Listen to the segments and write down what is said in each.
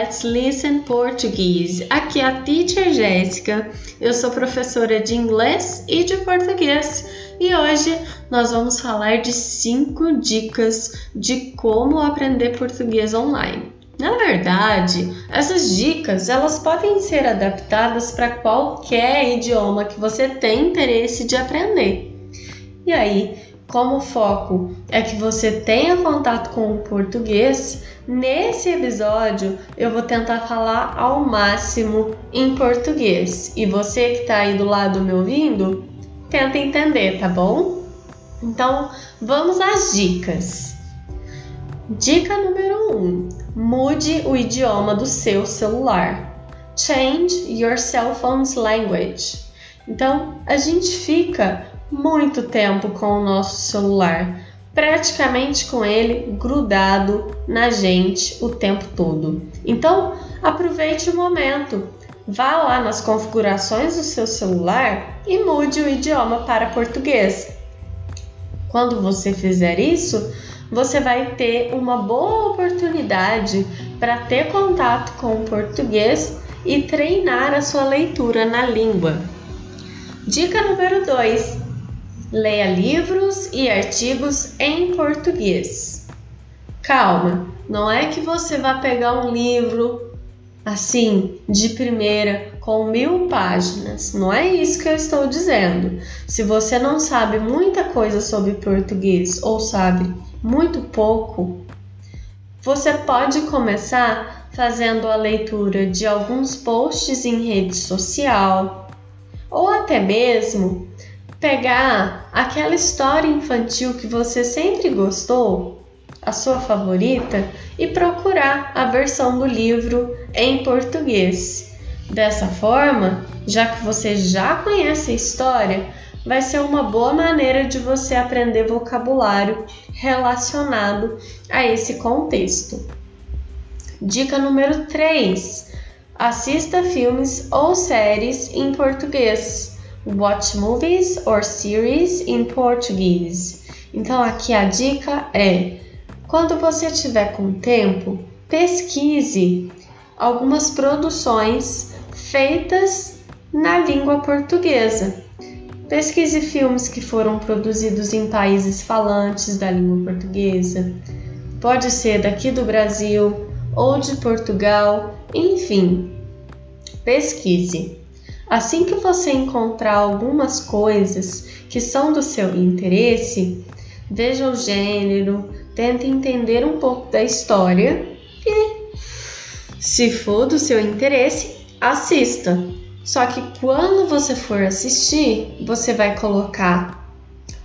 Let's Listen Português. Aqui é a Teacher Jéssica. Eu sou professora de inglês e de português e hoje nós vamos falar de 5 dicas de como aprender português online. Na verdade, essas dicas elas podem ser adaptadas para qualquer idioma que você tem interesse de aprender. E aí, como o foco é que você tenha contato com o português, nesse episódio eu vou tentar falar ao máximo em português. E você que está aí do lado me ouvindo, tenta entender, tá bom? Então, vamos às dicas. Dica número 1: um, mude o idioma do seu celular. Change your cell phone's language. Então, a gente fica muito tempo com o nosso celular, praticamente com ele grudado na gente o tempo todo. Então, aproveite o momento. Vá lá nas configurações do seu celular e mude o idioma para português. Quando você fizer isso, você vai ter uma boa oportunidade para ter contato com o português e treinar a sua leitura na língua. Dica número 2: Leia livros e artigos em português. Calma, não é que você vai pegar um livro assim de primeira com mil páginas. Não é isso que eu estou dizendo. Se você não sabe muita coisa sobre português ou sabe muito pouco, você pode começar fazendo a leitura de alguns posts em rede social ou até mesmo pegar aquela história infantil que você sempre gostou, a sua favorita, e procurar a versão do livro em português. Dessa forma, já que você já conhece a história, vai ser uma boa maneira de você aprender vocabulário relacionado a esse contexto. Dica número 3: assista filmes ou séries em português. Watch movies or series in Portuguese. Então aqui a dica é: quando você tiver com tempo, pesquise algumas produções feitas na língua portuguesa. Pesquise filmes que foram produzidos em países falantes da língua portuguesa. Pode ser daqui do Brasil ou de Portugal, enfim. Pesquise. Assim que você encontrar algumas coisas que são do seu interesse, veja o gênero, tente entender um pouco da história e, se for do seu interesse, assista. Só que quando você for assistir, você vai colocar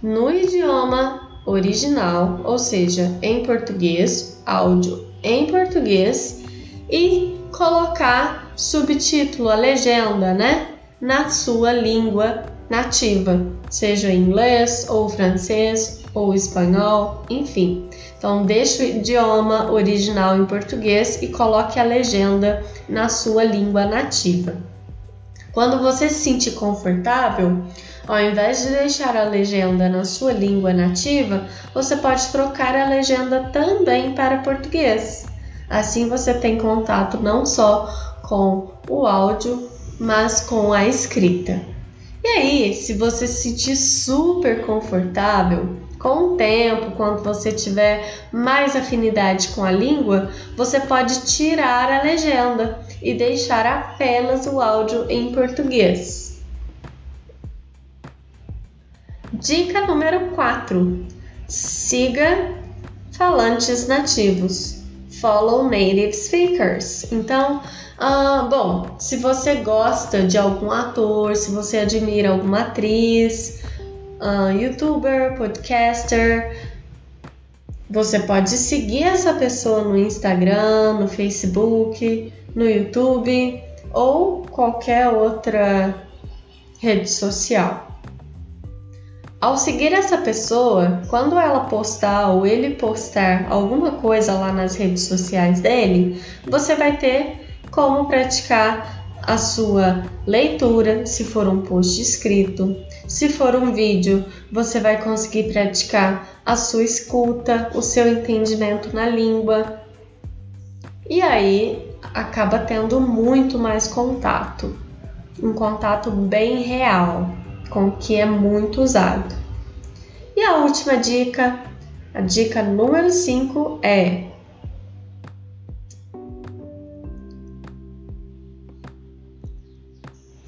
no idioma original, ou seja, em português, áudio em português e colocar subtítulo, a legenda, né? na sua língua nativa, seja inglês ou francês ou espanhol, enfim. Então, deixe o idioma original em português e coloque a legenda na sua língua nativa. Quando você se sentir confortável, ao invés de deixar a legenda na sua língua nativa, você pode trocar a legenda também para português. Assim você tem contato não só com o áudio, mas com a escrita. E aí, se você se sentir super confortável, com o tempo, quando você tiver mais afinidade com a língua, você pode tirar a legenda e deixar apenas o áudio em português. Dica número 4: siga falantes nativos. Follow native speakers. Então, ah, bom, se você gosta de algum ator, se você admira alguma atriz, uh, youtuber, podcaster, você pode seguir essa pessoa no Instagram, no Facebook, no YouTube ou qualquer outra rede social. Ao seguir essa pessoa, quando ela postar ou ele postar alguma coisa lá nas redes sociais dele, você vai ter como praticar a sua leitura, se for um post escrito. Se for um vídeo, você vai conseguir praticar a sua escuta, o seu entendimento na língua. E aí, acaba tendo muito mais contato, um contato bem real com que é muito usado. E a última dica, a dica número 5 é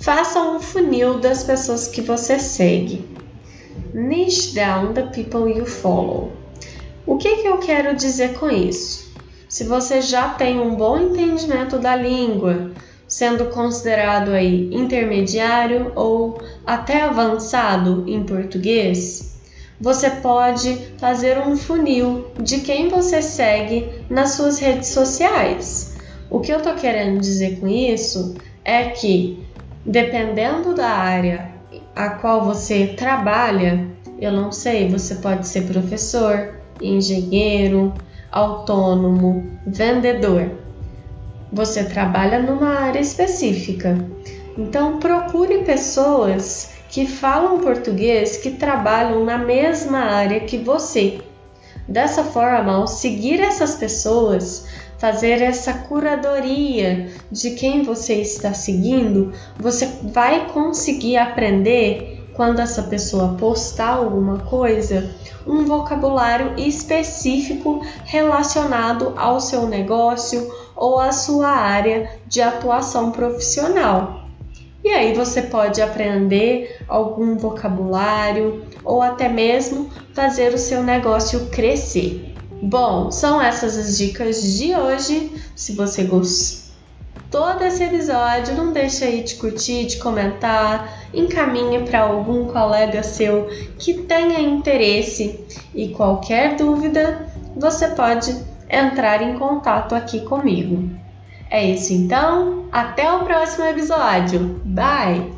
Faça um funil das pessoas que você segue. Niche down the people you follow. O que, que eu quero dizer com isso? Se você já tem um bom entendimento da língua, sendo considerado aí intermediário ou até avançado em português, você pode fazer um funil de quem você segue nas suas redes sociais. O que eu tô querendo dizer com isso é que, dependendo da área a qual você trabalha, eu não sei, você pode ser professor, engenheiro, autônomo, vendedor. Você trabalha numa área específica. Então procure pessoas que falam português que trabalham na mesma área que você. Dessa forma, ao seguir essas pessoas, fazer essa curadoria de quem você está seguindo, você vai conseguir aprender quando essa pessoa postar alguma coisa, um vocabulário específico relacionado ao seu negócio ou à sua área de atuação profissional. E aí você pode aprender algum vocabulário ou até mesmo fazer o seu negócio crescer. Bom, são essas as dicas de hoje. Se você gostou todo esse episódio, não deixe aí de curtir, de comentar, encaminhe para algum colega seu que tenha interesse e qualquer dúvida, você pode entrar em contato aqui comigo. É isso então, até o próximo episódio. Bye!